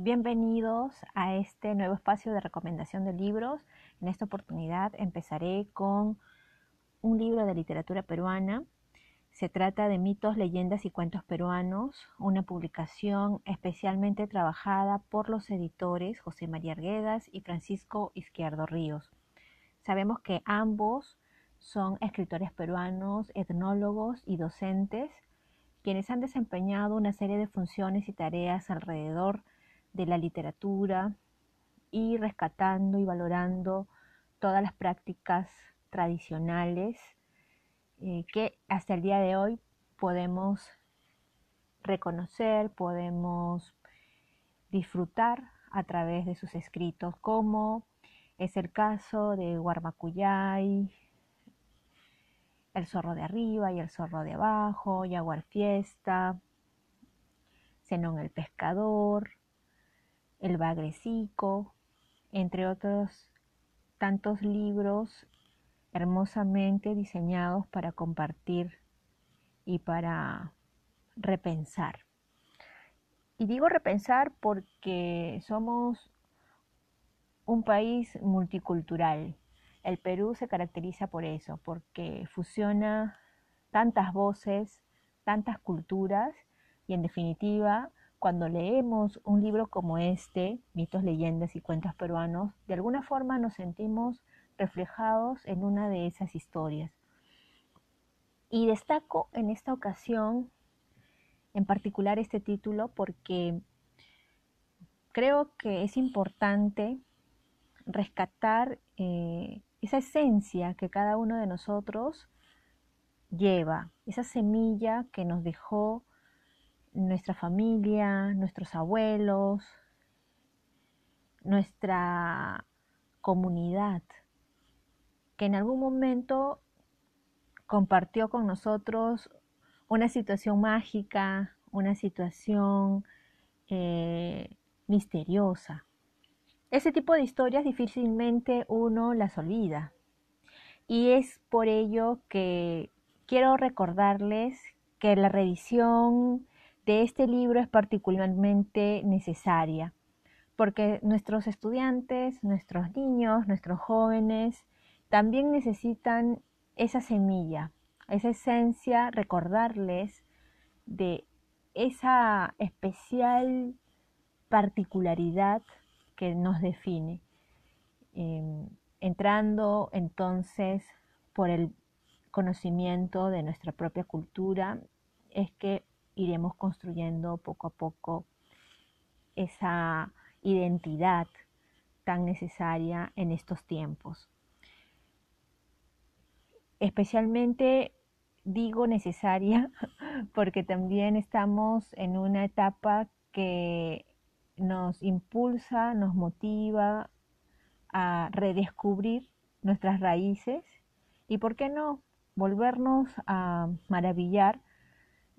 Bienvenidos a este nuevo espacio de recomendación de libros. En esta oportunidad empezaré con un libro de literatura peruana. Se trata de Mitos, Leyendas y Cuentos Peruanos, una publicación especialmente trabajada por los editores José María Arguedas y Francisco Izquierdo Ríos. Sabemos que ambos son escritores peruanos, etnólogos y docentes, quienes han desempeñado una serie de funciones y tareas alrededor de la literatura y rescatando y valorando todas las prácticas tradicionales eh, que hasta el día de hoy podemos reconocer, podemos disfrutar a través de sus escritos, como es el caso de Guarmacuyay, El zorro de arriba y el zorro de abajo, Yaguar Fiesta, Zenón el pescador, El bagrecico, entre otros tantos libros hermosamente diseñados para compartir y para repensar. Y digo repensar porque somos un país multicultural. El Perú se caracteriza por eso, porque fusiona tantas voces, tantas culturas y en definitiva, cuando leemos un libro como este, Mitos, Leyendas y Cuentos Peruanos, de alguna forma nos sentimos reflejados en una de esas historias. Y destaco en esta ocasión en particular este título porque creo que es importante rescatar eh, esa esencia que cada uno de nosotros lleva, esa semilla que nos dejó nuestra familia, nuestros abuelos, nuestra comunidad, que en algún momento compartió con nosotros una situación mágica, una situación eh, misteriosa. Ese tipo de historias difícilmente uno las olvida. Y es por ello que quiero recordarles que la revisión de este libro es particularmente necesaria, porque nuestros estudiantes, nuestros niños, nuestros jóvenes, también necesitan esa semilla, esa esencia, recordarles de esa especial particularidad que nos define. Em, entrando entonces por el conocimiento de nuestra propia cultura, es que iremos construyendo poco a poco esa identidad tan necesaria en estos tiempos. Especialmente digo necesaria porque también estamos en una etapa que nos impulsa, nos motiva a redescubrir nuestras raíces y, ¿por qué no?, volvernos a maravillar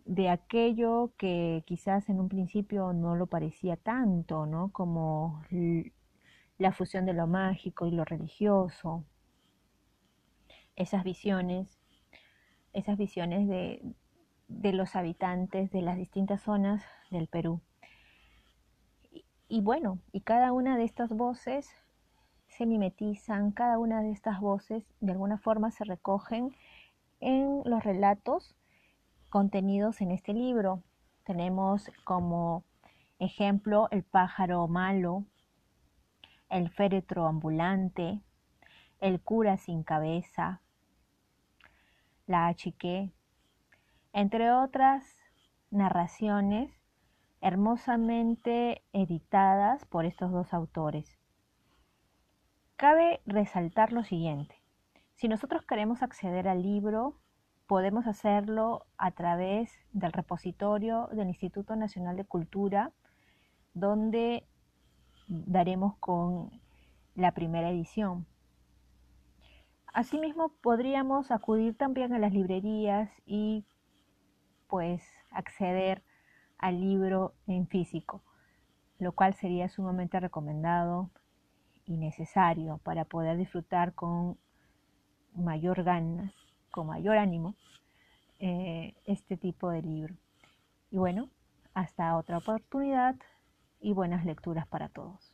de aquello que quizás en un principio no lo parecía tanto, ¿no? Como la fusión de lo mágico y lo religioso. Esas visiones, esas visiones de, de los habitantes de las distintas zonas del Perú. Y bueno, y cada una de estas voces se mimetizan, cada una de estas voces de alguna forma se recogen en los relatos contenidos en este libro. Tenemos como ejemplo el pájaro malo, el féretro ambulante, el cura sin cabeza, la achique, entre otras narraciones hermosamente editadas por estos dos autores. Cabe resaltar lo siguiente. Si nosotros queremos acceder al libro, podemos hacerlo a través del repositorio del Instituto Nacional de Cultura, donde daremos con la primera edición. Asimismo, podríamos acudir también a las librerías y pues acceder al libro en físico, lo cual sería sumamente recomendado y necesario para poder disfrutar con mayor ganas, con mayor ánimo, eh, este tipo de libro. Y bueno, hasta otra oportunidad. y buenas lecturas para todos.